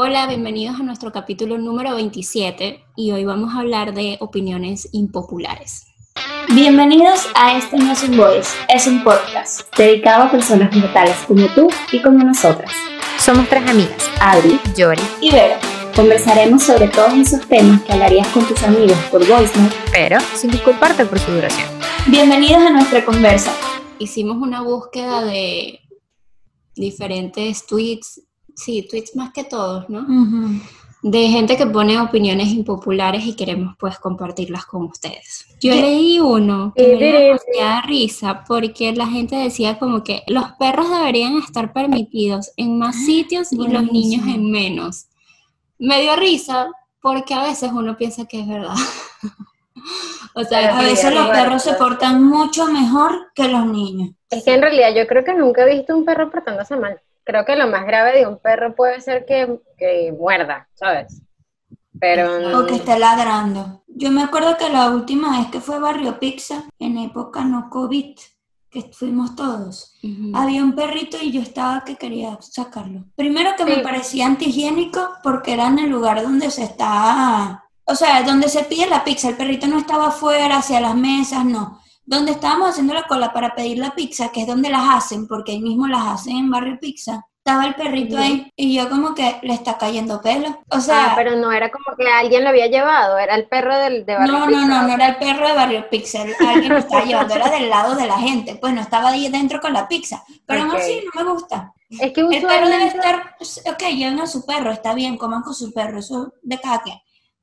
Hola, bienvenidos a nuestro capítulo número 27 y hoy vamos a hablar de opiniones impopulares. Bienvenidos a Este No es un Voice, es un podcast dedicado a personas mortales como tú y como nosotras. Somos tres amigas, Adri, Yori y Vera. Conversaremos sobre todos esos temas que hablarías con tus amigos por voicemail, pero sin disculparte por su duración. Bienvenidos a nuestra conversa. Hicimos una búsqueda de diferentes tweets, sí, tweets más que todos, ¿no? De gente que pone opiniones impopulares y queremos pues compartirlas con ustedes. Yo leí uno que me dio demasiada risa porque la gente decía como que los perros deberían estar permitidos en más sitios y los niños en menos. Me dio risa porque a veces uno piensa que es verdad. o sea, a veces los perros se portan mucho mejor que los niños. Es que en realidad yo creo que nunca he visto un perro portándose mal. Creo que lo más grave de un perro puede ser que, que muerda, ¿sabes? Pero... O que esté ladrando. Yo me acuerdo que la última vez que fue Barrio Pizza, en época no COVID, que fuimos todos, había un perrito y yo estaba que quería sacarlo. Primero que me parecía antihigiénico porque era en el lugar donde se está, o sea, donde se pide la pizza. El perrito no estaba afuera, hacia las mesas, no donde estábamos haciendo la cola para pedir la pizza, que es donde las hacen, porque ahí mismo las hacen en Barrio Pizza, estaba el perrito ahí y yo como que le está cayendo pelo. O sea, ah, pero no era como que alguien lo había llevado, era el perro del, de Barrio no, Pizza. No, no, no, era el perro de Barrio Pizza, alguien lo estaba llevando, era del lado de la gente, pues no estaba ahí dentro con la pizza, pero no, sí, no me gusta. Es que El perro debe estar, ok, lleven a su perro, está bien, coman con su perro, eso de cada quien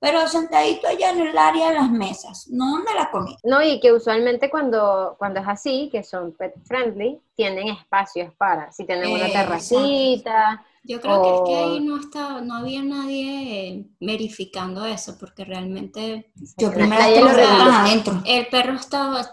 pero sentadito allá en el área de las mesas, no donde la comida. No, y que usualmente cuando, cuando es así, que son pet friendly, tienen espacios para, si tienen una terracita, yo creo que es que ahí no estaba, no había nadie verificando eso, porque realmente yo primero lo adentro. El perro estaba,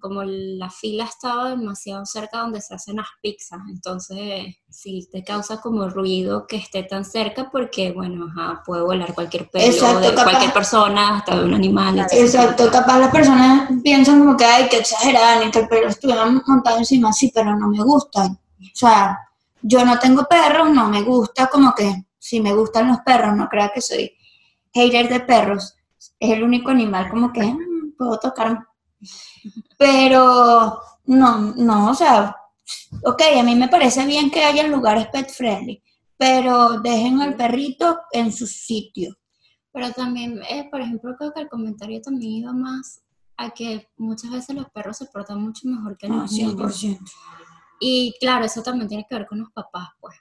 como la fila estaba demasiado cerca donde se hacen las pizzas, entonces sí te causa como ruido que esté tan cerca, porque bueno, puede volar cualquier perro, de cualquier persona, hasta de un animal. Exacto, capaz las personas piensan como que hay que exagerar, ni que el perro estuviera montado encima, sí, pero no me gusta. O sea, yo no tengo perros, no me gusta, como que si me gustan los perros, no crea que soy hater de perros. Es el único animal como que mm, puedo tocar. Pero no, no, o sea, ok, a mí me parece bien que haya lugares pet friendly, pero dejen al perrito en su sitio. Pero también, eh, por ejemplo, creo que el comentario también iba más a que muchas veces los perros se portan mucho mejor que los niños. 100%. Y claro, eso también tiene que ver con los papás, pues.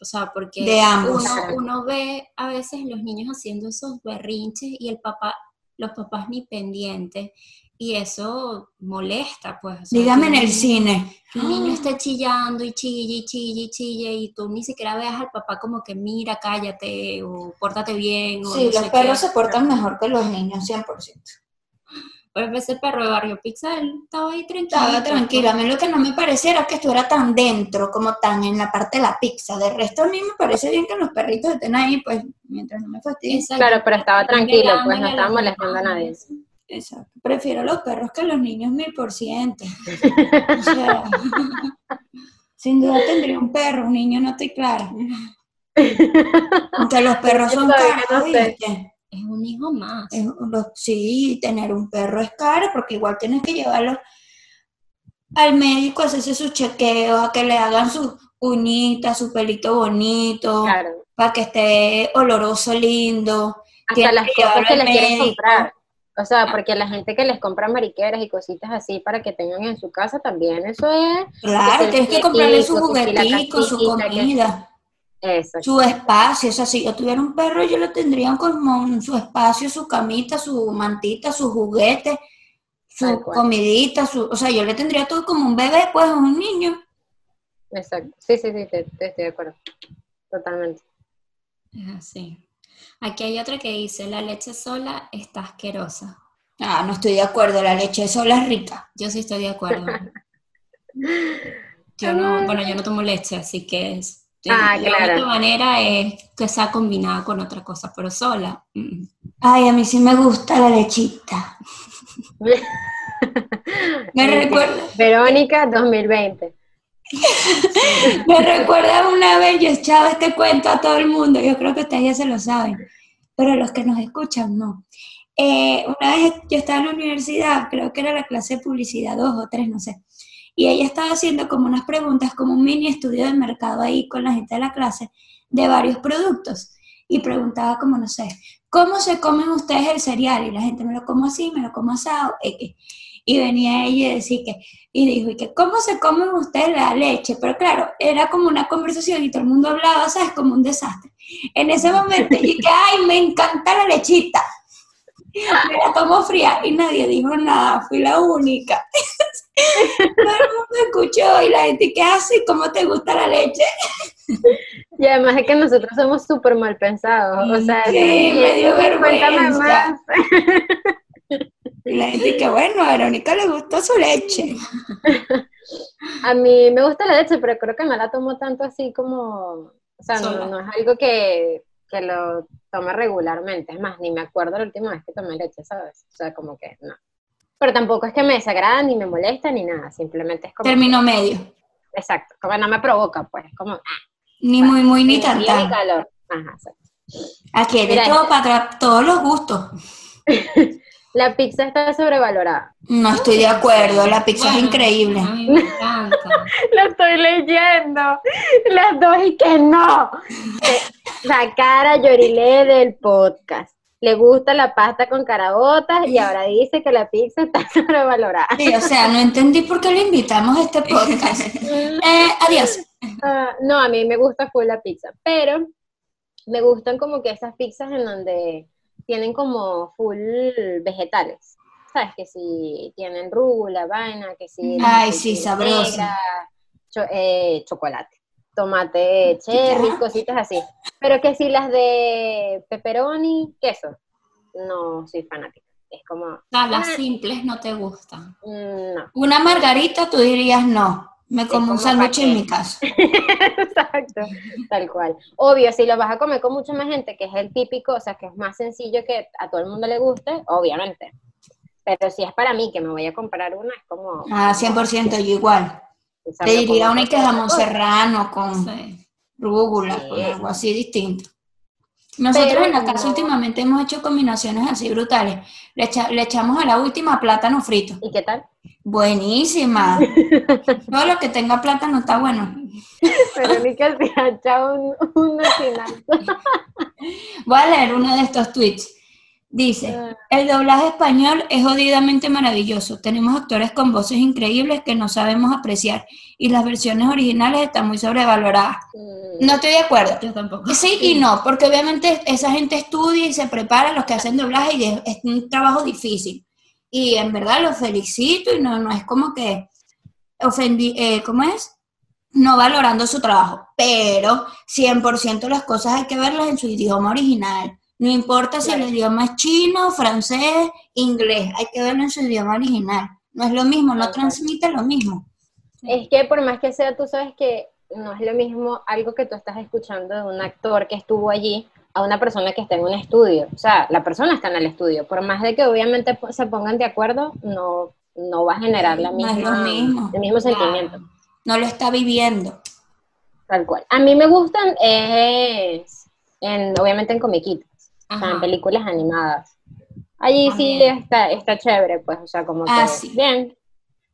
O sea, porque Uno, ve a veces los niños haciendo esos berrinches y el papá, los papás ni pendientes. Y eso molesta, pues. Dígame en el cine. El niño está chillando y chille y chille y chille y tú ni siquiera veas al papá como que mira, cállate o pórtate bien. sí, los perros se portan mejor que los niños, 100%. Pues ese perro de Barrio Pizza, él estaba ahí tranquilo. Estaba tranquilo. A mí lo que no me parecía era que estuviera tan dentro, como tan en la parte de la pizza. De resto, a mí me parece bien que los perritos estén ahí, pues, mientras no me fastidien. Claro, pero estaba tranquilo, pues no estaba molestando a nadie. Exacto. Prefiero los perros que los niños mil por ciento. sin duda tendría un perro, un niño no estoy clara. Aunque los perros son caros, es un hijo más. sí, tener un perro es caro porque igual tienes que llevarlo al médico, hacerse su chequeo, a que le hagan sus uñitas, su pelito bonito, para que esté oloroso, lindo. Hasta las cosas que les quieren comprar. O sea, porque la gente que les compra mariqueras y cositas así para que tengan en su casa también, eso es... Claro, tienes que comprarle su juguetico, su comida su espacio, o sea, si yo tuviera un perro, yo lo tendría con su espacio, su camita, su mantita, su juguete, su comidita, su, o sea, yo le tendría todo como un bebé, pues, un niño. Exacto, sí, sí, sí, estoy de acuerdo, totalmente. Es así. Aquí hay otra que dice, la leche sola está asquerosa. Ah, no estoy de acuerdo, la leche sola es rica. Yo sí estoy de acuerdo. yo no, bueno, yo no tomo leche, así que es Ah, la única manera es que sea combinada con otra cosa, pero sola. Mm. Ay, a mí sí me gusta la lechita. me recuerda. Verónica 2020. Me recuerda una vez, yo he echado este cuento a todo el mundo, yo creo que ustedes ya se lo saben, pero los que nos escuchan no. Eh, una vez yo estaba en la universidad, creo que era la clase de publicidad 2 o 3, no sé, y ella estaba haciendo como unas preguntas, como un mini estudio de mercado ahí con la gente de la clase, de varios productos, y preguntaba como, no sé, ¿cómo se comen ustedes el cereal? Y la gente me lo como así, me lo como asado. Y venía ella y decía que, y dijo, ¿y que cómo se comen ustedes la leche? Pero claro, era como una conversación y todo el mundo hablaba, ¿sabes? Como un desastre. En ese momento yo dije, ay, me encanta la lechita. Me la tomo fría y nadie dijo nada, fui la única. Todo el mundo escuchó y la gente, ¿qué hace? ¿Cómo te gusta la leche? Y además es que nosotros somos súper mal pensados. O sea, Sí, me dio vergüenza. más. Y la gente que, bueno, a Verónica le gustó su leche. A mí me gusta la leche, pero creo que no la tomo tanto así como, o sea, no, no es algo que, que lo tome regularmente. Es más, ni me acuerdo la última vez que tomé leche, ¿sabes? O sea, como que no. Pero tampoco es que me desagrada, ni me molesta, ni nada. Simplemente es como... Término medio. Exacto, como no me provoca, pues, como... ah, Ni muy, muy, ni ni tan, frío ni tan. calor. Ajá, exacto. Aquí hay de Mira, todo para tra- todos los gustos. La pizza está sobrevalorada. No estoy de acuerdo, la pizza es increíble. Me encanta. Lo estoy leyendo. Las dos y que no. Eh, La cara Yorilé del podcast. Le gusta la pasta con carabotas y ahora dice que la pizza está sobrevalorada. Sí, o sea, no entendí por qué le invitamos a este podcast. Eh, adiós. Ah, no, a mí me gusta full la pizza, pero me gustan como que esas pizzas en donde tienen como full vegetales. ¿Sabes? Que si tienen rúgula, vaina, que si... Ay, sí, sabroso. negra, cho- eh, chocolate, tomate cherry, Ya. cositas así. Pero que si las de pepperoni, queso, no soy fanática. Es como, las simples no te gustan. mm, no. Una margarita, tú dirías no. Me como un sándwich en mi casa. Exacto, tal cual. Obvio, si lo vas a comer con mucha más gente, que es el típico, o sea, que es más sencillo que a todo el mundo le guste, obviamente. Pero si es para mí que me voy a comprar una, es como... Ah, 100% yo igual. Te diría una que jamón serrano con Sí. rúgula, Sí. con algo así distinto. Nosotros Pero en la casa no. últimamente hemos hecho combinaciones así brutales. Le, echa- le echamos a la última plátano frito. ¿Y qué tal? Buenísima. Todo lo que tenga plátano está bueno. Verónica se ha echado un, una final. Voy a leer uno de estos tweets. Dice, el doblaje español es jodidamente maravilloso. Tenemos actores con voces increíbles que no sabemos apreciar y las versiones originales están muy sobrevaloradas. No estoy de acuerdo. Yo tampoco. Sí y no, porque obviamente esa gente estudia y se prepara, los que hacen doblaje, y es, es un trabajo difícil. Y en verdad los felicito y no, no es como que ofendí, eh, ¿cómo es? No valorando su trabajo, pero 100% las cosas hay que verlas en su idioma original. No importa si el idioma es chino, francés, inglés, hay que verlo en su idioma original. No es lo mismo, no transmite lo mismo. Es que por más que sea, tú sabes que no es lo mismo algo que tú estás escuchando de un actor que estuvo allí a una persona que está en un estudio. O sea, la persona está en el estudio. Por más de que obviamente se pongan de acuerdo, no, no va a generar la No misma, lo mismo. el mismo sentimiento. No lo está viviendo. Tal cual. A mí me gustan, es, en, obviamente en comiquitas, o sea, en Ajá. películas animadas. Allí sí También. está, está chévere, pues, o sea, como que, Ah, sí. bien.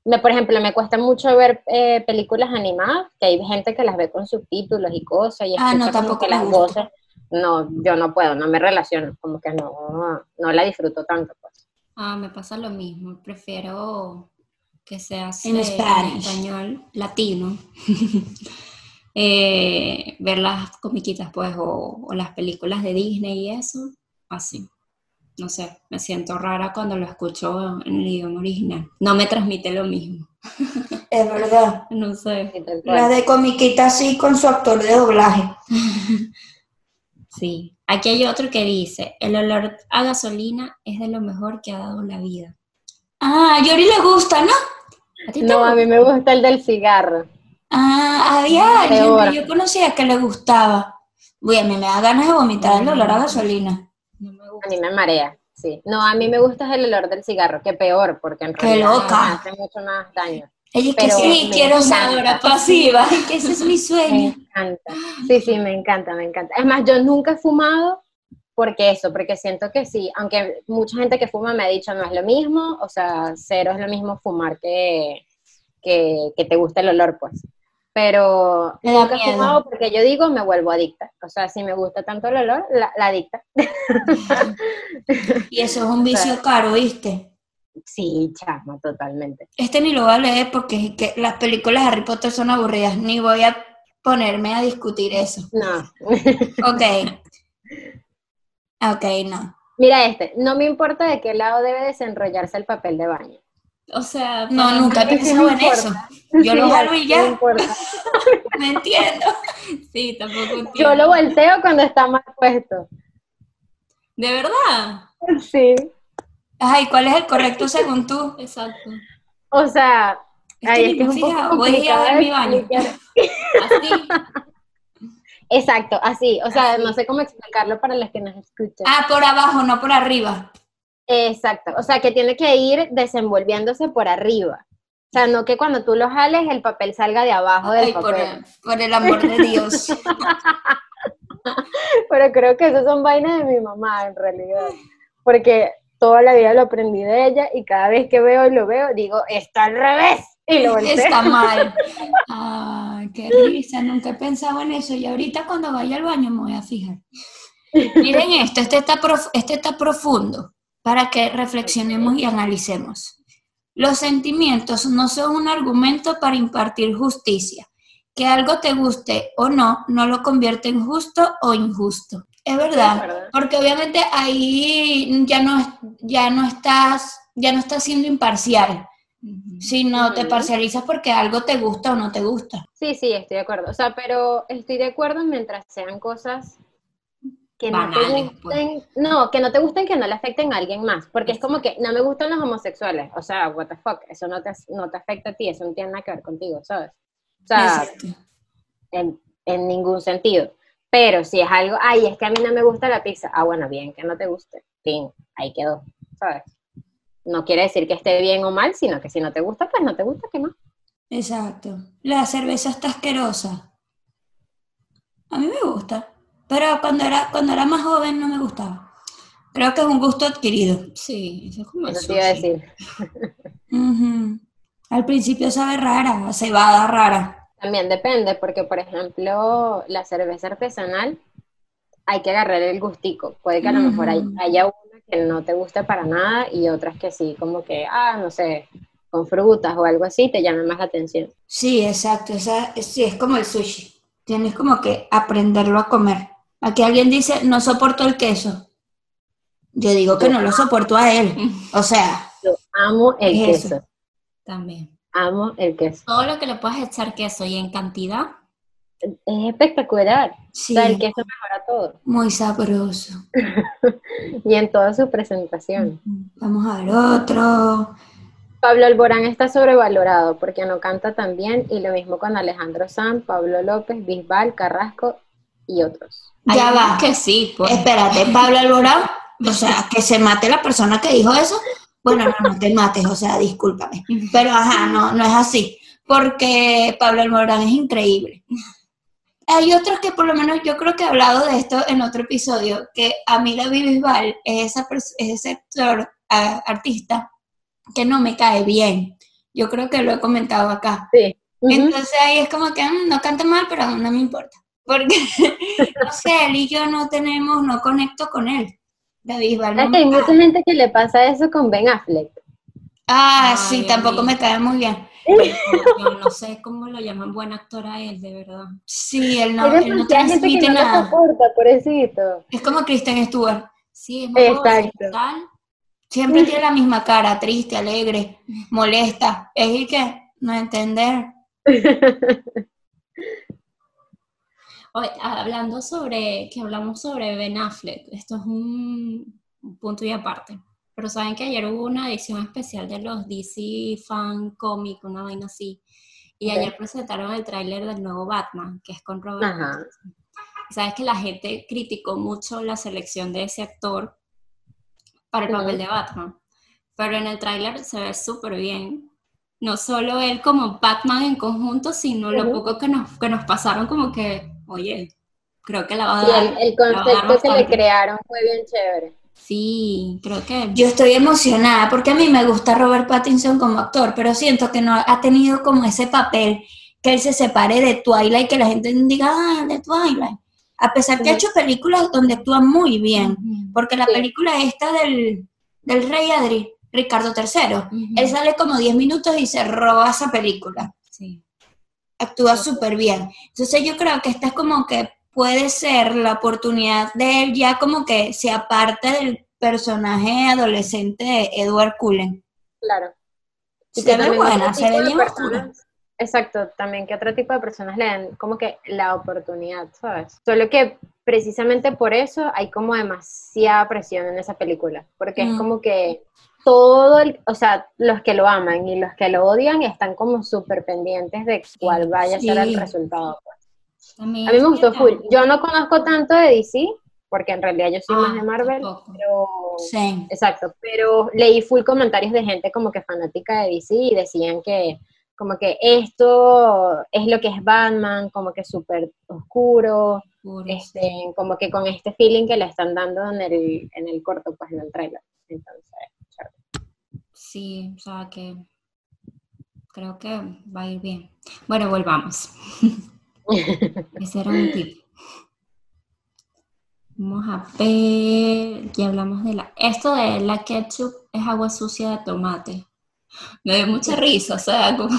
Me, por ejemplo, me cuesta mucho ver eh, películas animadas, que hay gente que las ve con subtítulos y cosas, y Ah, no, tampoco que las voces, no, yo no puedo, no me relaciono, como que no, no la disfruto tanto, pues. Ah, me pasa lo mismo. Prefiero que se hace En español latino. Eh, ver las comiquitas, pues, o, o las películas de Disney y eso, así. No sé, me siento rara cuando lo escucho en el idioma original. No me transmite lo mismo. Es verdad. No sé. La de comiquita sí con su actor de doblaje. Sí. Aquí hay otro que dice, el olor a gasolina es de lo mejor que ha dado la vida. Ah, a Yori le gusta, ¿no? ¿A ti te No, a mí me gusta el del cigarro. Ah, había alguien que yo conocía que le gustaba. Uy, a mí me da ganas de vomitar el olor a gasolina. No me A gusta. mí me marea, sí. No, a mí me gusta el olor del cigarro, que peor, porque en Qué realidad loca. me hace mucho más daño. Ella es que sí, quiero usadora pasiva, que ese es mi sueño. Me encanta. Sí, sí, me encanta, me encanta. Es más, yo nunca he fumado porque eso, porque siento que sí, aunque mucha gente que fuma me ha dicho no es lo mismo, o sea, cero es lo mismo fumar que, que, te gusta el olor, pues. Pero nunca he fumado porque yo digo me vuelvo adicta. O sea, si me gusta tanto el olor, la, adicta. y eso es un vicio caro, ¿viste? Sí, chama, totalmente. Este ni lo voy a leer porque que las películas de Harry Potter son aburridas, ni voy a ponerme a discutir eso. No. ok. Ok, no. Mira este, no me importa de qué lado debe desenrollarse el papel de baño. O sea, no, nunca he pensado en eso. Yo lo jalo y ya. me entiendo. Sí, tampoco entiendo. Yo lo volteo cuando está mal puesto. ¿De verdad? Sí. Ay, ¿cuál es el correcto según tú? Exacto. O sea, es que es un poco voy a ver mi baño. Así. Exacto, así. O sea, no sé cómo explicarlo para las que nos escuchan. Ah, por abajo, no por arriba. Exacto. O sea, que tiene que ir desenvolviéndose por arriba. O sea, no que cuando tú lo jales el papel salga de abajo del papel. Por el, amor de Dios. Pero creo que esas son vainas de mi mamá, en realidad. Porque toda la vida lo aprendí de ella y cada vez que veo y lo veo, digo, está al revés. Y lo Está mal. Ay, qué risa, nunca he pensado en eso. Y ahorita cuando vaya al baño me voy a fijar. Miren esto, este está, este está profundo para que reflexionemos y analicemos. Los sentimientos no son un argumento para impartir justicia. Que algo te guste o no, no lo convierte en justo o injusto. Es verdad, porque obviamente ahí ya no, ya no estás, ya no estás siendo imparcial, sino te parcializas porque algo te gusta o no te gusta. Sí, sí, estoy de acuerdo. O sea, pero estoy de acuerdo mientras sean cosas que no te pues. gusten, no, que no te gusten, que no le afecten a alguien más, porque es como que no me gustan los homosexuales, o sea, what the fuck, eso no te, no te afecta a ti, eso no tiene nada que ver contigo, ¿sabes? O sea, en, en, ningún sentido. Pero si es algo, ay, es que a mí no me gusta la pizza, ah, bueno, bien, que no te guste, fin, ahí quedó, ¿sabes? No quiere decir que esté bien o mal, sino que si no te gusta, pues no te gusta, que no. Exacto. La cerveza está asquerosa. A mí me gusta. Pero cuando era, cuando era más joven no me gustaba. Creo que es un gusto adquirido. Sí, eso es como Eso te iba a decir. Al principio sabe rara, cebada rara. También depende, porque por ejemplo, la cerveza artesanal hay que agarrar el gustico. Puede que a lo mejor haya una que no te guste para nada y otras que sí, como que, ah, no sé, con frutas o algo así, te llama más la atención. Sí, exacto. Esa, sí, es como el sushi. Tienes como que aprenderlo a comer. Aquí alguien dice, no soporto el queso. Yo digo que no lo soporto a él. O sea. Yo amo el queso. También. Amo el queso. Todo lo que le puedas echar queso y en cantidad. Es espectacular. Sí. O sea, el queso mejora todo. Muy sabroso. y en toda su presentación. Vamos a ver otro. Pablo Alborán está sobrevalorado porque no canta tan bien y lo mismo con Alejandro Sanz, Pablo López, Bisbal, Carrasco y otros. Ya va. Que sí, pues. Espérate, Pablo Alborán, o sea, que se mate la persona que dijo eso. Bueno, no, no te mates, o sea, discúlpame. Pero ajá, no, no es así. Porque Pablo Alborán es increíble. Hay otros que por lo menos yo creo que he hablado de esto en otro episodio, que Amiga Bisbal es, esa es ese actor, artista, que no me cae bien. Yo creo que lo he comentado acá. Sí. Entonces ahí es como que mm, no canta mal, pero no me importa. Porque, no sé, él y yo no tenemos, no conecto con él. David hay mucha gente que le pasa eso con Ben Affleck. Ah, sí, tampoco me cae muy bien. Yo no sé cómo lo llaman buen actor a él, de verdad. Sí, él no, él no transmite no nada. Soporta, pobrecito. Es como Kristen Stewart. Sí, es muy Exacto. Siempre tiene la misma cara, triste, alegre, molesta. Es el que no entender. hablando sobre, que hablamos sobre Ben Affleck, esto es un, punto y aparte. Pero saben que ayer hubo una edición especial de los DC Fan Comic, una vaina así. Y ayer presentaron el tráiler del nuevo Batman, que es con Robert. Y sabes que la gente criticó mucho la selección de ese actor para el papel de Batman. Pero en el tráiler se ve súper bien. no solo él como Batman en conjunto, sino lo poco que nos, que nos pasaron como que, oye, creo que la va a dar. el, el concepto que le crearon fue bien chévere. Sí, creo que... Yo estoy emocionada porque a mí me gusta Robert Pattinson como actor, pero siento que no ha tenido como ese papel que él se separe de Twilight, que la gente diga, ah, de Twilight. A pesar que ha hecho películas donde actúa muy bien, porque la película esta del, del rey Adri, Ricardo III, él sale como 10 minutos y se roba esa película. Actúa súper bien. Entonces yo creo que esta es como que puede ser la oportunidad de él ya como que se aparte del personaje adolescente de Edward Cullen. Claro. se ve buena, se ve bien Exacto, también que otro tipo de personas le dan como que la oportunidad, ¿sabes? Solo que precisamente por eso hay como demasiada presión en esa película, porque es como que todo, el, o sea, los que lo aman y los que lo odian están como súper pendientes de cuál vaya a ser el resultado. Pues. A mí me gustó full. Yo no conozco tanto de DC, porque en realidad yo soy más de ah, Marvel, pero... Sí. Exacto, pero leí full comentarios de gente como que fanática de DC y decían que como que esto es lo que es Batman, como que súper oscuro, este, como que con este feeling que le están dando en el, en el corto, pues en el trailer. Entonces, Sí, o sea que creo que va a ir bien. Bueno, volvamos. Ese era un tip. Vamos a ver, ya hablamos de la... Esto de la ketchup es agua sucia de tomate me dio mucha risa, o sea, como...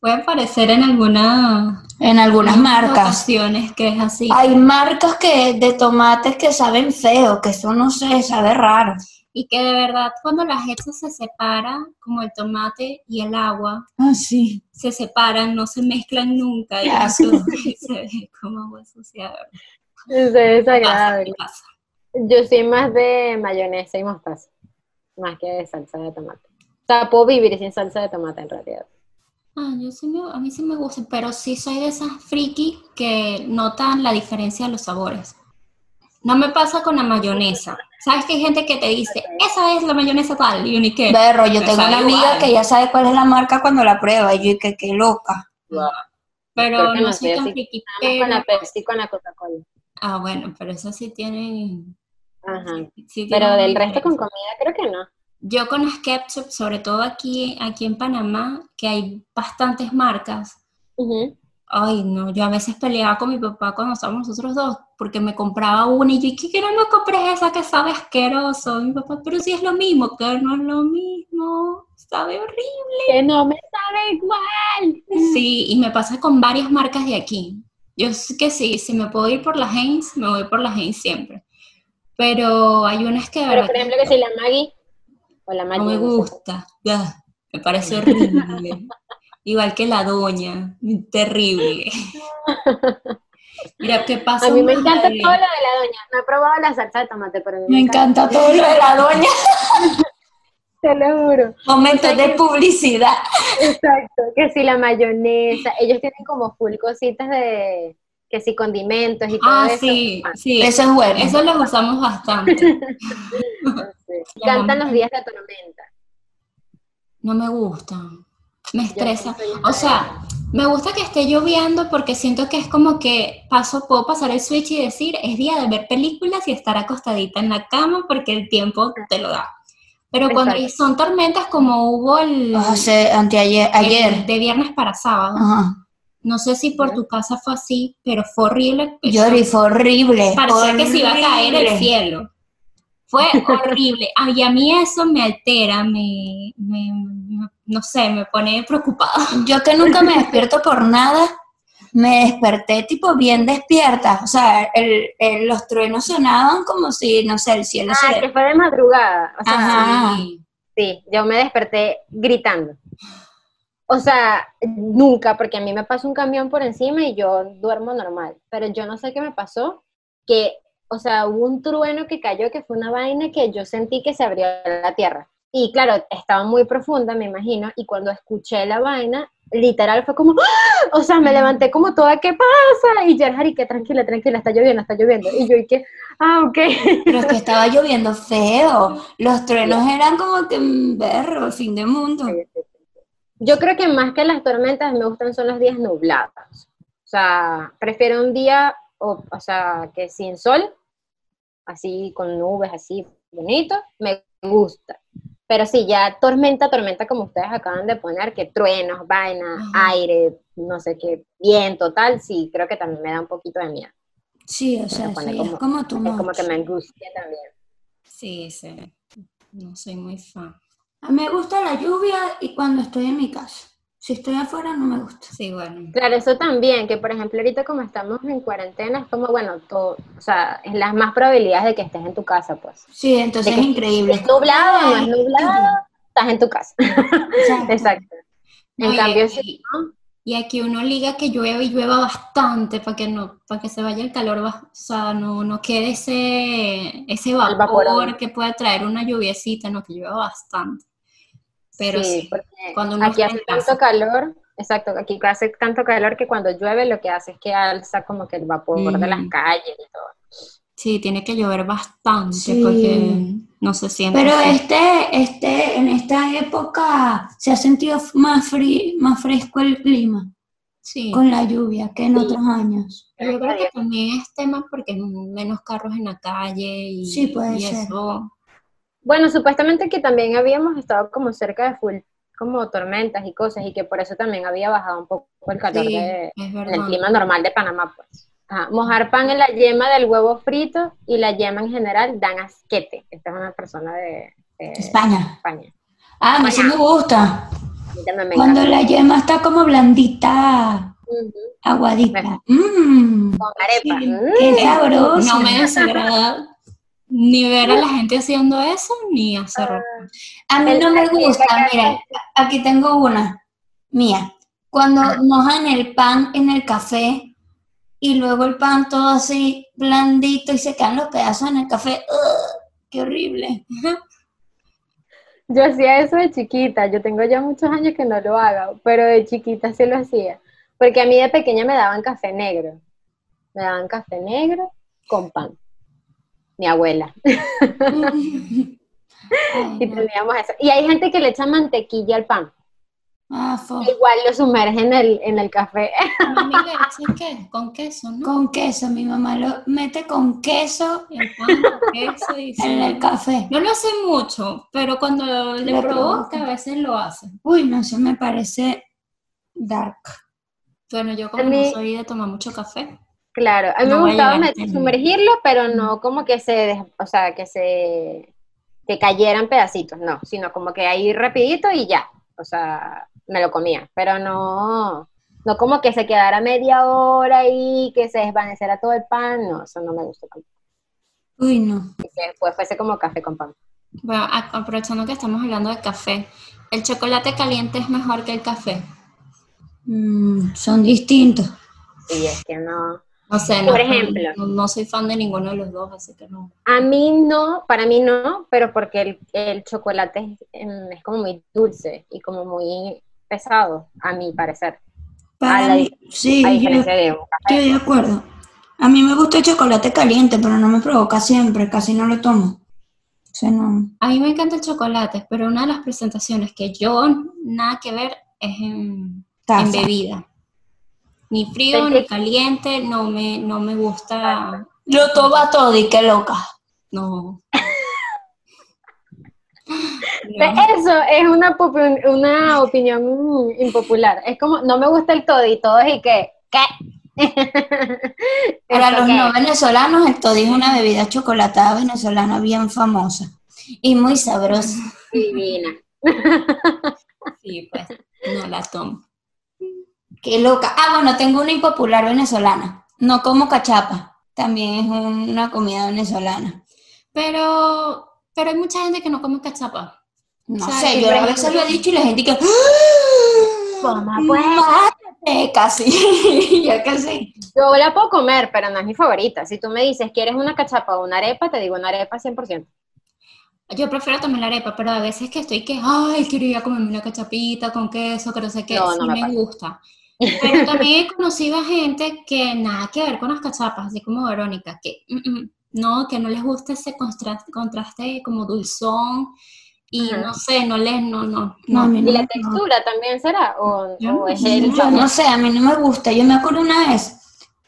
puede aparecer en alguna en algunas marcas que es así hay marcas que de tomates que saben feo que eso no sé sabe raro y que de verdad cuando las hechas se separan como el tomate y el agua ah, sí. se separan no se mezclan nunca y eso se ve como agua sucia es desagradable yo soy más de mayonesa y mostaza más que de salsa de tomate. O sea, puedo vivir sin salsa de tomate en realidad. Ah, yo sí me, a mí sí me gusta, pero sí soy de esas friki que notan la diferencia de los sabores. No me pasa con la mayonesa. ¿Sabes que hay gente que te dice, esa es la mayonesa tal? Y uno que... Berro, yo tengo una amiga que ya sabe cuál es la marca cuando la prueba. Y yo que qué loca. Pero no, soy tan friki. Con la Pepsi, con la Coca-Cola. Ah, bueno, pero eso sí tiene pero del resto con comida creo que no. Yo con las ketchup, sobre todo aquí, aquí en Panamá, que hay bastantes marcas. Ay, no, yo a veces peleaba con mi papá cuando estábamos nosotros dos, porque me compraba una y yo, ¿qué que no me compres esa que sabe asqueroso? Mi papá, pero si es lo mismo, que no es lo mismo, sabe horrible. Que no me sabe igual. Sí, y me pasa con varias marcas de aquí. Yo sé que sí, si me puedo ir por la Heinz, me voy por la Heinz siempre. Pero hay unas que... Pero por ejemplo que si la Maggie o la Maggie. No me gusta, me parece horrible. Igual que la doña, terrible. Mira, ¿qué pasa? A mí me encanta todo lo de la doña. No he probado la salsa de tomate, pero me, encanta. todo lo de la doña. Te lo juro. Momentos de publicidad. Exacto, que si la mayonesa, ellos tienen como full cositas de, que si condimentos y todo ah, eso. Sí, sí, eso es bueno. Eso lo usamos bastante. Cantan los días de tormenta. No me gusta. Me estresa. O sea, me gusta que esté lloviendo porque siento que es como que paso, puedo pasar el switch y decir, es día de ver películas y estar acostadita en la cama porque el tiempo te lo da. Pero cuando son tormentas como hubo el... O sea, anteayer, ayer. de viernes para sábado. Ajá no sé si por tu casa fue así, pero fue horrible. Yori, fue horrible. Parecía que se iba a caer el cielo. Fue horrible. y a mí eso me altera, me, no sé, me pone preocupada. Yo que nunca me despierto por nada, me desperté tipo bien despierta. O sea, los truenos sonaban como si, no sé, el cielo ah, se... que fue de madrugada. Ajá. sí, yo me desperté gritando. O sea, nunca, porque a mí me pasó un camión por encima y yo duermo normal, pero yo no sé qué me pasó, que, o sea, hubo un trueno que cayó, que fue una vaina que yo sentí que se abrió la tierra. Y claro, estaba muy profunda, me imagino, y cuando escuché la vaina, literal fue como, ¡Ah! o sea, me levanté como toda, ¿qué pasa? Y Gerhard, y que tranquila, tranquila, está lloviendo, está lloviendo. Y yo, y que, ah, ok. Pero es que estaba lloviendo feo, los truenos eran como que un berro, fin de mundo. Yo creo que más que las tormentas me gustan son los días nublados. O sea, prefiero un día, o, o sea, que sin sol, así con nubes, así bonito, me gusta. Pero sí, ya tormenta, tormenta, como ustedes acaban de poner, que truenos, vainas, aire, no sé qué, viento, tal, sí, creo que también me da un poquito de miedo. Sí, o sea, sí, es como tu Es como que me angustia también. Sí, sí, no soy muy fan. A mí me gusta la lluvia y cuando estoy en mi casa. Si estoy afuera no me gusta. Sí, bueno. Claro, eso también, que por ejemplo ahorita como estamos en cuarentena, es como, bueno, todo, o sea, es las más probabilidades de que estés en tu casa, pues. Sí, entonces es increíble. Es nublado, no es nublado, estás en tu casa. Exacto. En cambio, sí, Y aquí uno liga que llueve y llueva bastante para que no, para que se vaya el calor, o sea, no, no quede ese, ese vapor que puede traer una lluviecita, no, que llueva bastante. Pero sí, cuando aquí hace tanto calor, exacto, aquí hace tanto calor que cuando llueve lo que hace es que alza como que el vapor de las calles y todo. Sí, tiene que llover bastante porque no se siente. Pero este, este, en esta época se ha sentido más, más fresco el clima. Sí. Con la lluvia que en otros años. Yo creo que también es tema porque hay menos carros en la calle y, sí, puede ser. eso bueno, supuestamente que también habíamos estado como cerca de full, como tormentas y cosas, y que por eso también había bajado un poco el calor del clima normal de Panamá, pues. Mojar pan en la yema del huevo frito y la yema en general dan asquete. Esta es una persona de, España. España. Ah, mí sí me gusta. Cuando la yema está como blandita, aguadita. Mm. Con arepa. Qué mm. sabroso. No me desagrada ni ver a la gente haciendo eso, ni hacerlo. A mí no me gusta, mira, aquí tengo una mía. Cuando mojan el pan en el café y luego el pan todo así blandito y se quedan los pedazos en el café, ¡qué horrible! Yo hacía eso de chiquita, yo tengo ya muchos años que no lo hago, pero de chiquita sí lo hacía, porque a mí de pequeña me daban café negro, me daban café negro con pan mi abuela. y teníamos eso. Y hay gente que le echa mantequilla al pan. Ah, Igual lo sumerge en el, en el café. qué? Con queso, ¿no? Con queso, mi mamá lo mete con queso, el pan con queso y en el café. No lo hace mucho, pero cuando le, provoca, a veces lo hace. Uy, no sé, me parece dark. Bueno, yo como no soy de tomar mucho café, Claro, a mí me gustaba sumergirlo, pero no como que se, o sea, que se, que cayeran pedacitos, no, sino como que ahí rapidito y ya, o sea, me lo comía, pero no, no como que se quedara media hora y que se desvaneciera todo el pan, no, eso no me tanto. Uy, no. Y que después fuese como café con pan. Bueno, aprovechando que estamos hablando de café, ¿el chocolate caliente es mejor que el café? Mm, son distintos. Y es que no. No sé, por ejemplo. No, soy fan de ninguno de los dos, así que no. A mí no, para mí no, pero porque el, chocolate em, es, como muy dulce y como muy pesado, a mi parecer. Para mí, sí, yo, estoy de acuerdo. A mí me gusta el chocolate caliente, pero no me provoca siempre, casi no lo tomo. A mí me encanta el chocolate, pero una de las presentaciones que yo nada que ver es en, en bebida. Ni frío ni caliente, no me, no me gusta. Lo toma todo y qué loca. No. Eso es una, una opinión impopular. Es como, no me gusta el toddy, y todo y que, ¿qué? Para los no venezolanos, el toddy es una bebida chocolatada venezolana bien famosa y muy sabrosa. Divina. Sí, pues, no la tomo. Qué loca. Ah, bueno, tengo una impopular venezolana. No como cachapa. También es una comida venezolana. Pero, pero hay mucha gente que no come cachapa. No sé, yo a veces lo he dicho y la gente que... Mamá, pues. casi, ya casi. Yo la puedo comer, pero no es mi favorita. Si tú me dices, ¿quieres una cachapa o una arepa? Te digo una arepa 100%. Yo prefiero tomar la arepa, pero a veces que estoy que, ay, quiero ir a comerme una cachapita con queso, que no sé qué, no, sí me, gusta. Pero también he conocido a gente que nada que ver con las cachapas, así como Verónica, que mm, mm, no, que no les gusta ese contraste, como dulzón y no sé, no les, no, no. no, ¿Y la textura también será? ¿O, es el... no sé, a mí no me gusta. Yo me acuerdo una vez,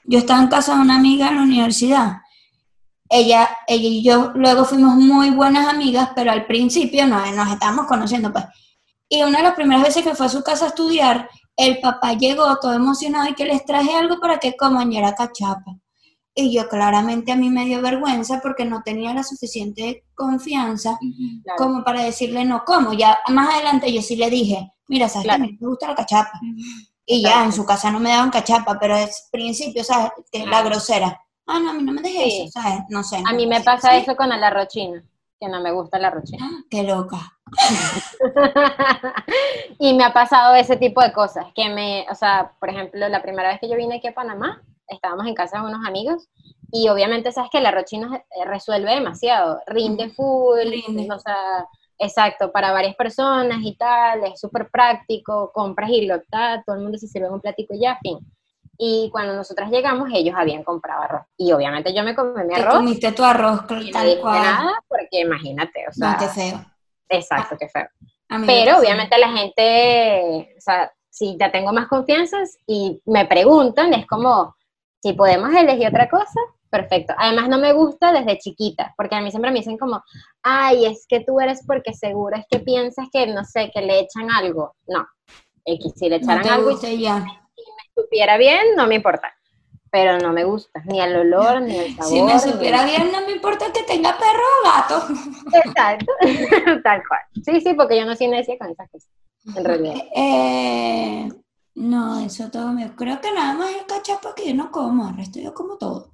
yo estaba en casa de una amiga en la universidad. Ella, ella y yo luego fuimos muy buenas amigas, pero al principio no, nos estábamos conociendo, pues. Y una de las primeras veces que fue a su casa a estudiar, el papá llegó todo emocionado y que les traje algo para que coman y era cachapa. Y yo claramente a mí me dio vergüenza porque no tenía la suficiente confianza como para decirle no como. Ya más adelante yo sí le dije, mira, ¿sabes que a mí me gusta la cachapa? Y ya en su casa no me daban cachapa, pero es principio, ¿sabes? Que la grosera. Ah, no, a mí no me dejes eso, ¿sabes? No sé. a mí me pasa eso con el arroz chino, que no me gusta el arroz chino. Ah, qué loca. y me ha pasado ese tipo de cosas, que me, o sea, por ejemplo, la primera vez que yo vine aquí a Panamá, estábamos en casa de unos amigos y obviamente sabes que el arroz chino eh, resuelve demasiado, rinde full, o sea, exacto, para varias personas y tal, es súper práctico, compras y lo está, todo el mundo se sirve en un platico y ya, fin. Y cuando nosotras llegamos, ellos habían comprado arroz. Y obviamente yo me comí mi arroz. Te comiste tu arroz, y tal no cual. nada, porque imagínate, o sea. No, qué feo. Exacto, qué feo. Pero obviamente la gente, o sea, si ya tengo más confianza y me preguntan, es como, si podemos elegir otra cosa, perfecto. Además no me gusta desde chiquita, porque a mí siempre me dicen como, ay, es que tú eres porque seguro es que piensas que, no sé, que le echan algo. No, X, si le echaran algo y, ya. me supiera bien, no me importa. Pero no me gusta, ni el olor, ni el sabor. Si me supiera bien, no me importa que tenga perro o gato. Exacto, tal cual. Sí, sí, porque yo no soy necia con esas cosas, en realidad. Eh, no, eso todo me... Creo que nada más el cachapa que yo no como, el resto yo como todo.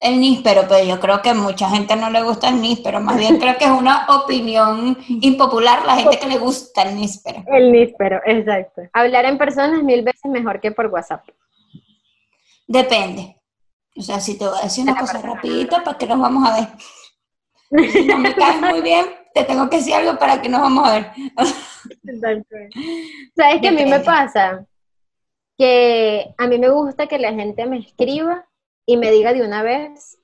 El níspero, pero yo creo que mucha gente no le gusta el níspero, más bien creo que es una opinión impopular la gente que le gusta el níspero. El níspero, exacto. Hablar en persona es mil veces mejor que por WhatsApp. Depende. O sea, si te voy a decir una cosa rapidita, ¿para que nos vamos a ver? Si no me caes muy bien, te tengo que decir algo para que nos vamos a ver. ¿Sabes qué a mí me pasa? Que a mí me gusta que la gente me escriba y me diga de una vez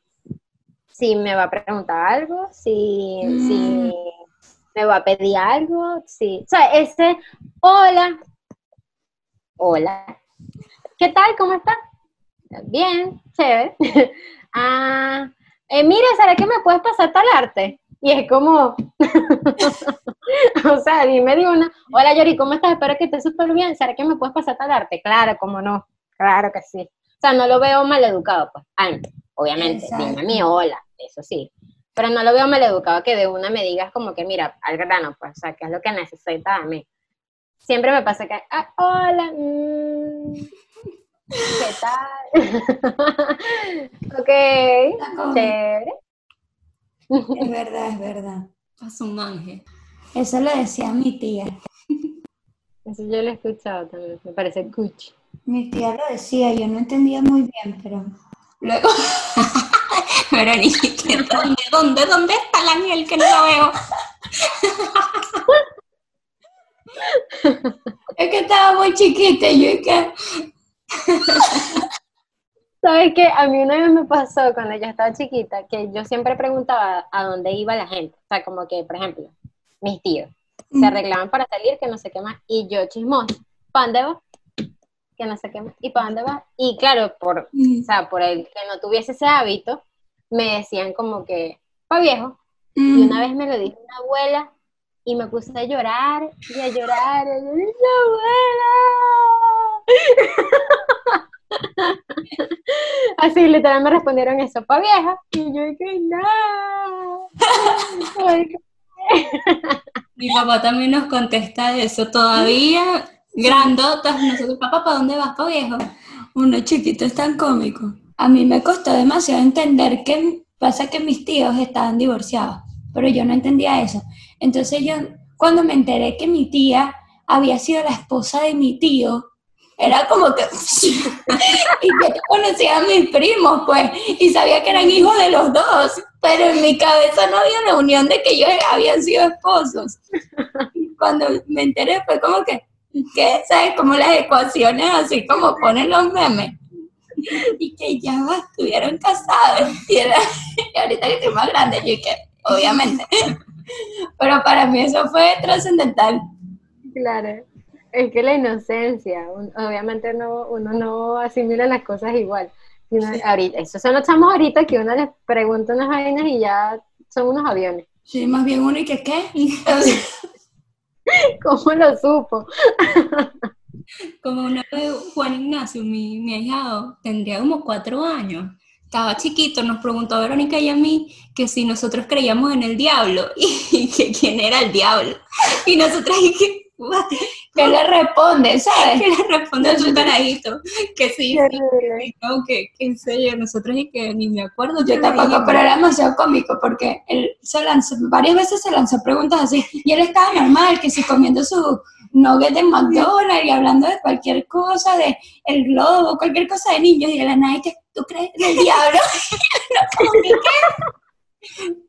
si me va a preguntar algo, si, si mm. me va a pedir algo, si, o sea, ese, hola, hola, ¿qué tal? ¿Cómo estás? Bien, chévere. ah, eh, mira, ¿será que me puedes pasar tal arte? Y es como, o sea, dime de una, hola Yori, ¿cómo estás? Espero que estés súper bien, ¿será que me puedes pasar tal arte? Claro, cómo no, claro que sí. O sea, no lo veo mal educado, pues, obviamente, dime a mí hola, eso sí. Pero no lo veo mal educado que de una me digas como que, mira, al grano, pues, o sea, ¿qué es lo que necesita de mí? Siempre me pasa que, ah, hola, mmm, ¿qué tal? ok, chévere. Es verdad, es verdad. Es un ángel. Eso lo decía mi tía. Eso yo lo he escuchado también, me parece cuchi. Mi tía lo decía, yo no entendía muy bien, pero luego... Verónica, ¿dónde, dónde, dónde está el ángel que no lo veo? es que estaba muy chiquita y yo es que... ¿Sabes qué? A mí una vez me pasó cuando yo estaba chiquita que yo siempre preguntaba a dónde iba la gente. O sea, como que, por ejemplo, mis tíos se arreglaban para salir, que no sé qué más, y yo chismoso, ¿para dónde vas? Que no sé qué más, ¿y para dónde vas? Y claro, por, o sea, por el que no tuviese ese hábito, me decían como que, pa viejo. Y una vez me lo dijo una abuela y me puse a llorar y a llorar. Y yo dije, abuela. Así literal me respondieron eso, pa vieja. Y yo dije, no. Mi papá también nos contesta eso todavía. Grandotas, nosotros, papá, ¿para dónde vas, pa viejo? Uno chiquito es tan cómico. A mí me costó demasiado entender que pasa que mis tíos estaban divorciados, pero yo no entendía eso. Entonces yo, cuando me enteré que mi tía había sido la esposa de mi tío, era como que, y yo conocía a mis primos, pues, y sabía que eran hijos de los dos, pero en mi cabeza no había la unión de que ellos habían sido esposos. Y cuando me enteré fue como que, ¿qué? ¿Sabes? Como las ecuaciones así como ponen los memes. Y que ya estuvieron casados. Y, ahorita que estoy más grande, yo que, obviamente. Pero para mí eso fue trascendental. Claro. Es que la inocencia, obviamente no, uno no asimila las cosas igual. ahorita, eso se lo echamos ahorita que uno les pregunta unas vainas y ya son unos aviones. Sí, más bien uno y que qué. ¿Cómo lo supo? como una vez Juan Ignacio, mi, mi ahijado, tendría como cuatro años. Estaba chiquito, nos preguntó a Verónica y a mí que si nosotros creíamos en el diablo y, que quién era el diablo. Y nosotros dije, ¿Qué le responde, sabes? ¿Qué le responde su carajito? Que sí, que, que, sé yo, nosotros y que ni me acuerdo. Yo tampoco, pero era demasiado cómico porque él se lanzó, varias veces se lanzó preguntas así, y él estaba normal, que si comiendo su nugget de McDonald's y hablando de cualquier cosa, de el globo, cualquier cosa de niños, y de la nada, que ¿tú crees en el diablo? no, ¿qué?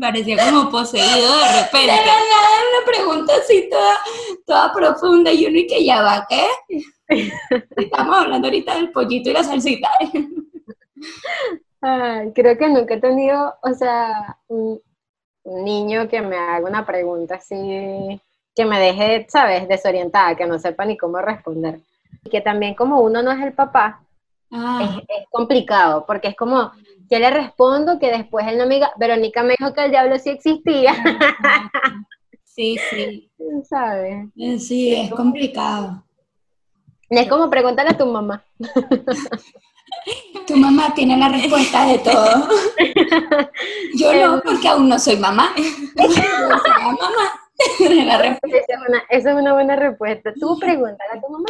Parecía como poseído de repente. De nada una pregunta así toda, toda profunda y uno y que ya va, ¿qué? Estamos hablando ahorita del pollito y la salsita. Ay, creo que nunca he tenido, o sea, un, niño que me haga una pregunta así, que me deje, ¿sabes?, desorientada, que no sepa ni cómo responder. Y que también como uno no es el papá, ah. es, complicado, porque es como, yo le respondo que después él no me diga, Verónica me dijo que el diablo sí existía. Sí, sí. ¿Sabes? Eh, sí, es complicado. Es como pregúntale a tu mamá. Tu mamá tiene la respuesta de todo. Yo no, porque aún no soy mamá. mamá. Esa es, una, esa es una buena respuesta. Tú pregúntale a tu mamá.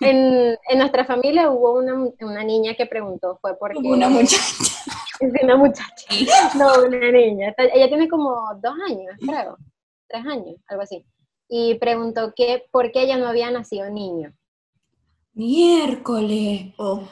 En, en, nuestra familia hubo una, una, niña que preguntó, fue porque... Una muchacha. una muchacha. No, una niña. Ella tiene como dos años, creo. Tres años, algo así. Y preguntó que por qué ella no había nacido niño. Miércoles. Oh.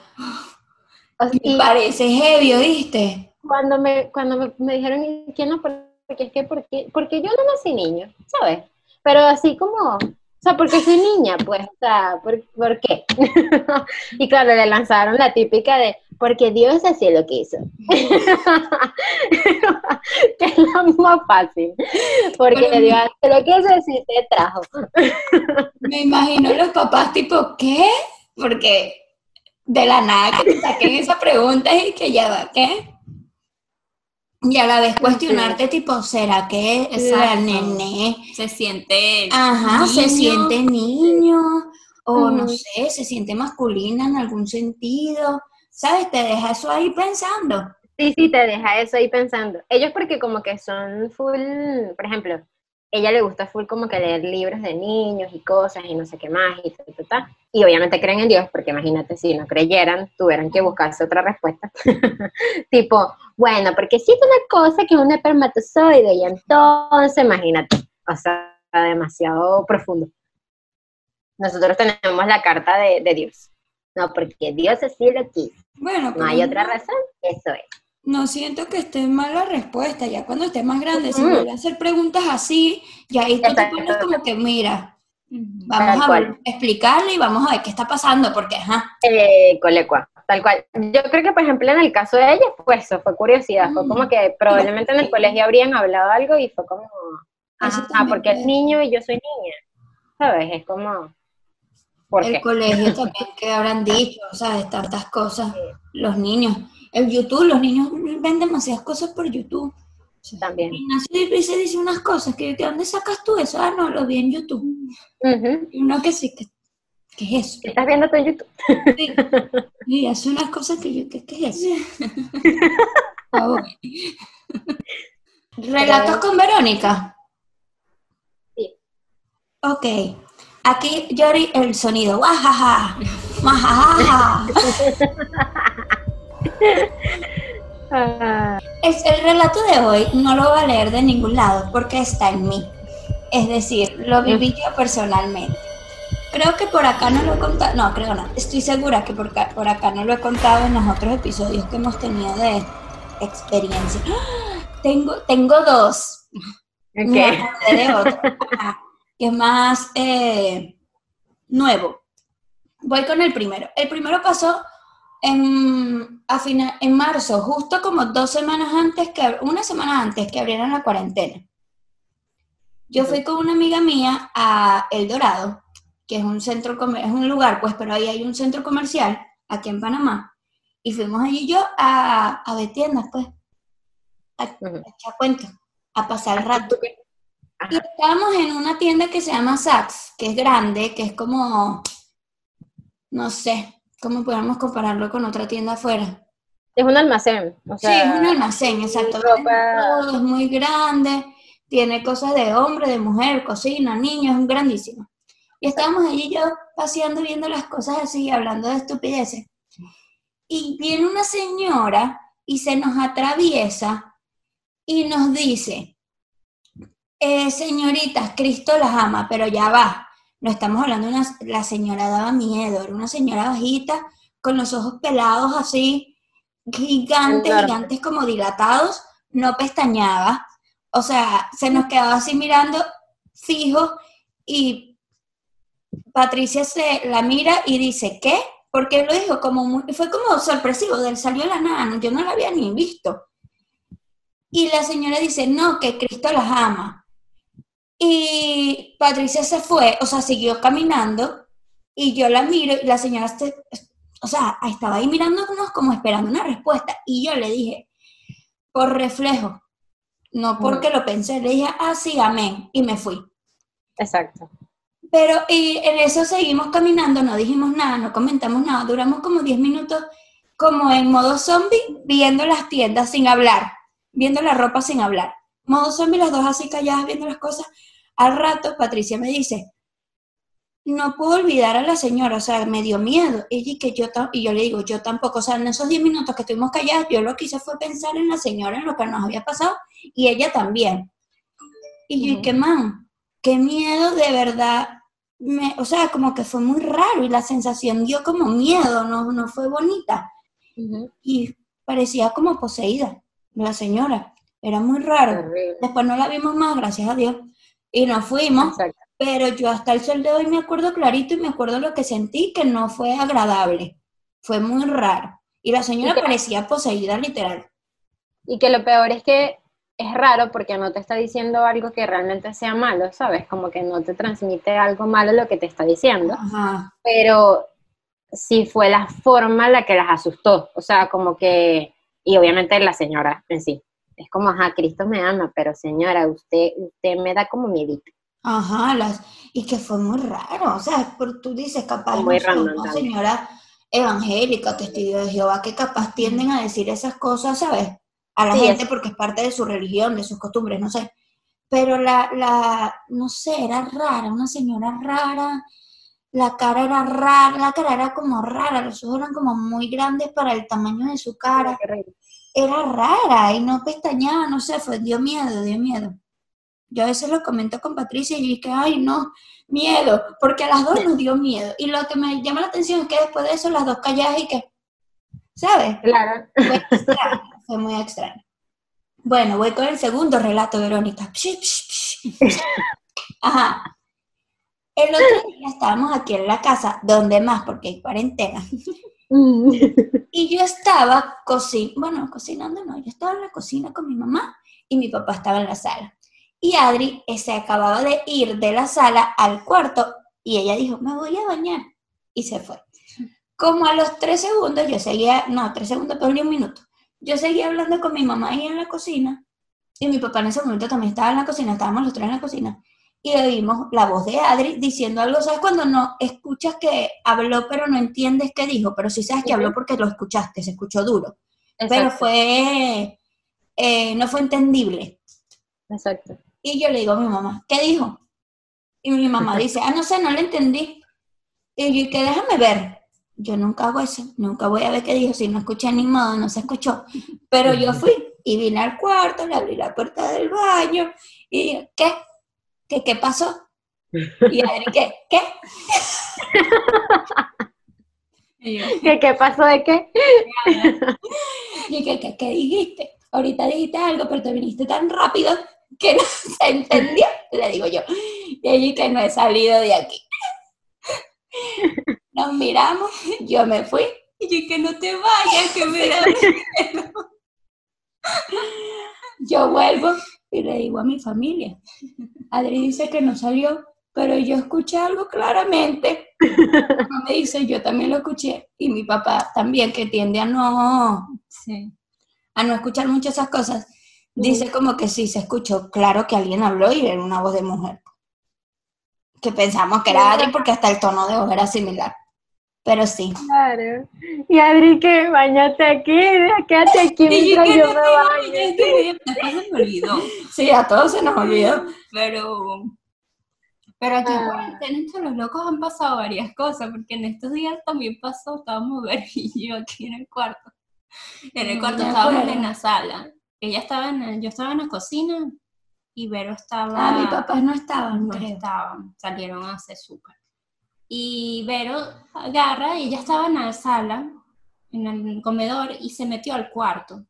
me parece heavy, ¿oíste? Cuando me, cuando me, me dijeron, ¿quién no? Porque es que, porque, porque yo no nací niño, ¿sabes? Pero así como, sea, porque soy niña, pues, o sea, ¿por, qué? y claro, le lanzaron la típica de, porque Dios así lo quiso. que es lo más fácil. Porque Dios hace lo quiso y te trajo. Me imagino los papás tipo, ¿qué? Porque de la nada que te saquen esa pregunta y que ya va, ¿qué? Y a la vez cuestionarte, tipo, ¿será que la nene se siente Ajá, se siente niño? O no sé, se siente masculina en algún sentido. ¿Sabes? Te deja eso ahí pensando. Sí, sí, te deja eso ahí pensando. Ellos porque como que son full, por ejemplo, ella le gusta full como que leer libros de niños y cosas y no sé qué más y tal, tal, tal. Y obviamente creen en Dios, porque imagínate, si no creyeran, tuvieran que buscarse otra respuesta. tipo, bueno, porque es una cosa que es un espermatozoide y entonces, imagínate, o sea, demasiado profundo. Nosotros tenemos la carta de, Dios. No, porque Dios así lo quiso. Bueno, no hay otra razón, eso es. No siento que esté mal la respuesta, ya cuando esté más grande, si vuelve a hacer preguntas así, ya ahí tú te pones como que, mira, vamos a explicarle y vamos a ver qué está pasando, porque, ajá. Eh, colecua, tal cual. Yo creo que, por ejemplo, en el caso de ella, pues eso fue curiosidad, fue como que probablemente en el colegio habrían hablado algo y fue como, ajá, porque es niño y yo soy niña, ¿sabes? Es como... el colegio también, que habrán dicho, o sea, de tantas cosas, los niños el YouTube, los niños ven demasiadas cosas por YouTube. También. Y se dice unas cosas, que ¿de dónde sacas tú eso? Ah, no, lo vi en YouTube. Y uno que sí, que, ¿qué es eso? ¿Qué estás viendo tú en YouTube? Sí. Y hace unas cosas que yo, ¿qué, qué es eso? ¿Relatos con Verónica? Sí. Ok. Aquí, Yori, el sonido. ¡Wajaja! Es, el relato de hoy no lo voy a leer de ningún lado porque está en mí. Es decir, lo viví yo personalmente. creo que por acá no lo he contado, no, creo no, estoy segura que por acá, por acá no lo he contado en los otros episodios que hemos tenido de experiencia. ¡Ah! Tengo, tengo dos. Okay. De otro, que es más eh, nuevo. Voy con el primero. El primero pasó en, a en marzo, justo como dos semanas antes, que una semana antes que abrieran la cuarentena. Yo fui con una amiga mía a El Dorado, que es un centro, es un lugar, pues, pero ahí hay un centro comercial, aquí en Panamá, y fuimos allí yo a, a ver tiendas, pues, a, echar cuentos, a pasar el rato. Y estábamos en una tienda que se llama Saks, que es grande, que es como, no sé, ¿cómo podemos compararlo con otra tienda afuera? Es un almacén. sí, es un almacén, exacto. es muy grande, tiene cosas de hombre, de mujer, cocina, niños, es grandísimo. Y estábamos allí yo paseando, viendo las cosas así, hablando de estupideces. Y viene una señora y se nos atraviesa y nos dice, eh, señoritas, Cristo las ama, pero ya va. No estamos hablando de una, la señora daba miedo, era una señora bajita, con los ojos pelados así, gigantes, gigantes como dilatados, no pestañaba. O sea, se nos quedaba así mirando fijo y Patricia se la mira y dice, ¿qué? Porque lo dijo como muy, fue como sorpresivo, del salió la nada, yo no la había ni visto. Y la señora dice, no, que Cristo las ama. Y Patricia se fue, o sea, siguió caminando y yo la miro y la señora, o sea, estaba ahí mirándonos como esperando una respuesta. Y yo le dije, por reflejo, no porque lo pensé, le dije, ah, sí, amén, y me fui. Exacto. Pero y en eso seguimos caminando, no dijimos nada, no comentamos nada, duramos como 10 minutos como en modo zombie, viendo las tiendas sin hablar, viendo la ropa sin hablar. Modo zombie, las dos así calladas viendo las cosas. Al rato, Patricia me dice, no puedo olvidar a la señora, o sea, me dio miedo. Y, que yo, y yo le digo, yo tampoco, o sea, en esos 10 minutos que estuvimos calladas, yo lo que hice fue pensar en la señora, en lo que nos había pasado, y ella también. Y yo, qué man, qué miedo de verdad. Me, o sea, como que fue muy raro y la sensación dio como miedo, no, no fue bonita. Y parecía como poseída la señora. Era muy raro. Después no la vimos más, gracias a Dios y nos fuimos. Pero yo hasta el sol de hoy me acuerdo clarito y me acuerdo lo que sentí, que no fue agradable. Fue muy raro. Y la señora parecía poseída literal. Y que lo peor es que es raro porque no te está diciendo algo que realmente sea malo, ¿sabes? Como que no te transmite algo malo lo que te está diciendo. Pero sí fue la forma la que las asustó. O sea, como que, y obviamente la señora en sí es como, ajá, Cristo me ama, pero señora, usted, usted me da como miedito. Ajá, las, y que fue muy raro, o sea, tú dices capaz, muy una señora evangélica, testigo de Jehová, que capaz tienden a decir esas cosas, ¿sabes? A la gente porque es parte de su religión, de sus costumbres, no sé. Pero la, la, no sé, era rara, una señora rara, la cara era rara, la cara era como rara, los ojos eran como muy grandes para el tamaño de su cara era rara y no pestañaba, no sé, fue, dio miedo, dio miedo. Yo a veces lo comento con Patricia y dije, ay, no, miedo, porque a las dos nos dio miedo. Y lo que me llama la atención es que después de eso las dos calladas y que, ¿sabes? Claro. Fue, extraño, fue muy extraño. Bueno, voy con el segundo relato, Verónica. Ajá. El otro día estábamos aquí en la casa, donde más, porque hay cuarentena. Y yo estaba cocinando, bueno, cocinando no, yo estaba en la cocina con mi mamá y mi papá estaba en la sala. Y Adri se acababa de ir de la sala al cuarto y ella dijo, me voy a bañar. Y se fue. Como a los tres segundos, yo seguía, no, tres segundos, pero ni un minuto. Yo seguía hablando con mi mamá ahí en la cocina y mi papá en ese momento también estaba en la cocina, estábamos los tres en la cocina y oímos la voz de Adri diciendo algo, ¿sabes? Cuando no escuchas que habló pero no entiendes qué dijo, pero sí sabes que habló porque lo escuchaste, se escuchó duro. Pero fue, eh, no fue entendible. Exacto. Y yo le digo a mi mamá, ¿qué dijo? Y mi mamá dice, ah, no sé, no le entendí. Y yo, que déjame ver. Yo nunca hago eso, nunca voy a ver qué dijo, si no escuché ni modo, no se escuchó. Pero yo fui y vine al cuarto, le abrí la puerta del baño y ¿qué? ¿Qué, qué pasó? Y Adri, ¿qué? ¿Qué? ¿Qué, ¿Qué pasó de qué? Y ¿qué, qué, qué dijiste? Ahorita dijiste algo, pero te viniste tan rápido que no se entendió, le digo yo. Y allí que no he salido de aquí. Nos miramos, yo me fui, y que no te vayas, que me da miedo. Yo vuelvo y le digo a mi familia. Adri dice que no salió, pero yo escuché algo claramente. Me dice, yo también lo escuché. Y mi papá también, que tiende a no, a no escuchar muchas esas cosas, dice como que sí, se escuchó claro que alguien habló y era una voz de mujer. Que pensamos que era Adri porque hasta el tono de voz era similar. Pero sí. Claro. Y Adri, que bañate aquí, quédate aquí mientras yo me baño. Después se me olvidó. Sí, a todos se nos olvidó. Pero, pero aquí ah. en los locos han pasado varias cosas, porque en estos días también pasó, estábamos Ver y yo aquí en el cuarto. En el mm, cuarto estábamos en la sala. Ella estaba en, yo estaba en la cocina y Vero estaba... Ah, mis papás no estaban, no estaban, salieron a hacer súper. Y Vero agarra, y ella estaba en la sala, en el comedor, y se metió al cuarto.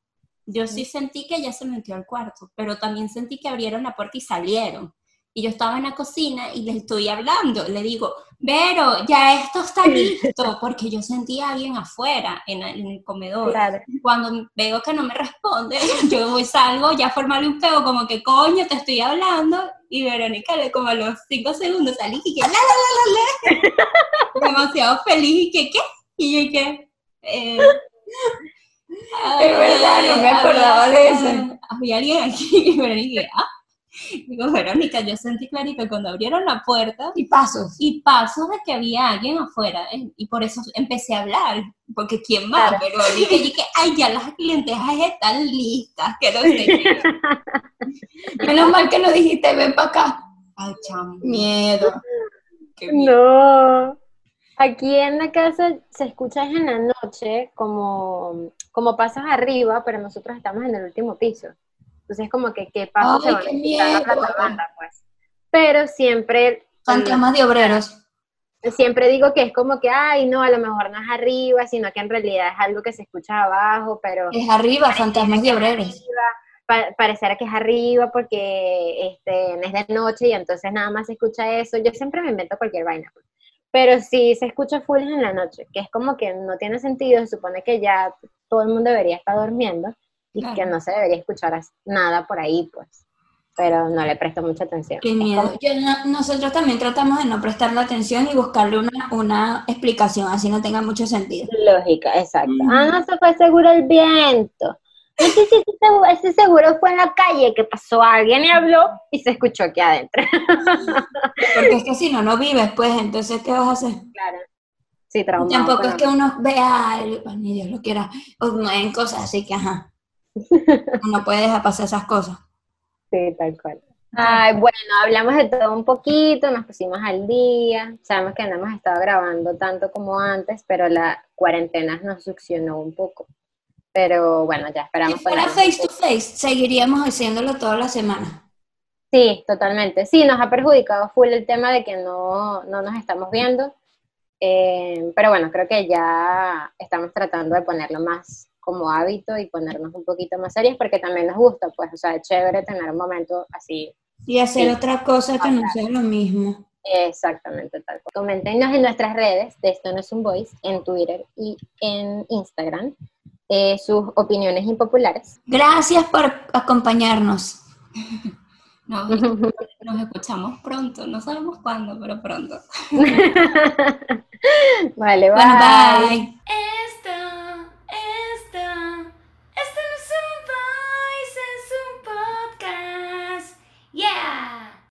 Yo sí sentí que ella se metió al cuarto, pero también sentí que abrieron la puerta y salieron y yo estaba en la cocina y le estoy hablando, le digo, Vero, ya esto está listo, porque yo sentía a alguien afuera en el, comedor. Cuando veo que no me responde, yo voy, salgo ya a formarle un pego, como que coño, te estoy hablando, y Verónica, como a los cinco segundos salí y que la, la, la, la, demasiado feliz y que, ¿qué? Y yo que, eh, es verdad, no me acordaba de eso. Había alguien aquí y Verónica, ah, Digo, Verónica, yo sentí clarito cuando abrieron la puerta. Y pasos. Y pasos de que había alguien afuera. Eh, y por eso empecé a hablar. Porque ¿quién más? Pero dije, dije, ay, ya las lentejas están listas. Que no sé. Menos mal que lo dijiste, ven para acá. Ay, chamo. Miedo. No. Aquí en la casa se escucha en la noche como, como pasas arriba, pero nosotros estamos en el último piso. Entonces, como que qué paso se van a la banda, pues. Pero siempre... Fantasmas de obreros. Siempre digo que es como que, ay, no, a lo mejor no es arriba, sino que en realidad es algo que se escucha abajo, pero... Es arriba, fantasmas de obreros. parecerá que es arriba porque este, es de noche y entonces nada más se escucha eso. Yo siempre me invento cualquier vaina. Pues. Pero sí se escucha full en la noche, que es como que no tiene sentido, se supone que ya todo el mundo debería estar durmiendo y que no se debería escuchar nada por ahí, pues. Pero no le presto mucha atención. Qué miedo. nosotros también tratamos de no prestarle atención y buscarle una, una explicación, así no tenga mucho sentido. Lógica, exacto. Ah, no, se fue seguro el viento. Sé si ese seguro fue en la calle que pasó alguien y habló y se escuchó aquí adentro. Porque es que si no, no vives, pues, entonces, ¿qué vas a hacer? Claro. Sí. Tampoco es que uno vea, ni Dios lo quiera, o en cosas así que, ajá. No puede dejar pasar esas cosas. Sí, tal cual. Ay, bueno, hablamos de todo un poquito, nos pusimos al día. Sabemos que no hemos estado grabando tanto como antes, pero la cuarentena nos succionó un poco. Pero bueno, ya esperamos. Si fuera face to face, seguiríamos haciéndolo toda la semana. Sí, totalmente. Sí, nos ha perjudicado full el tema de que no, no nos estamos viendo. Eh, pero bueno, creo que ya estamos tratando de ponerlo más como hábito y ponernos un poquito más serias porque también nos gusta, pues, o sea, es chévere tener un momento así. Y hacer otra cosa que no sea lo mismo. Exactamente, tal cual. Coméntenos en nuestras redes de Esto no es un voice, en Twitter y en Instagram, eh, sus opiniones impopulares. Gracias por acompañarnos. Nos, escuchamos pronto, no sabemos cuándo, pero pronto. vale, bye. bye.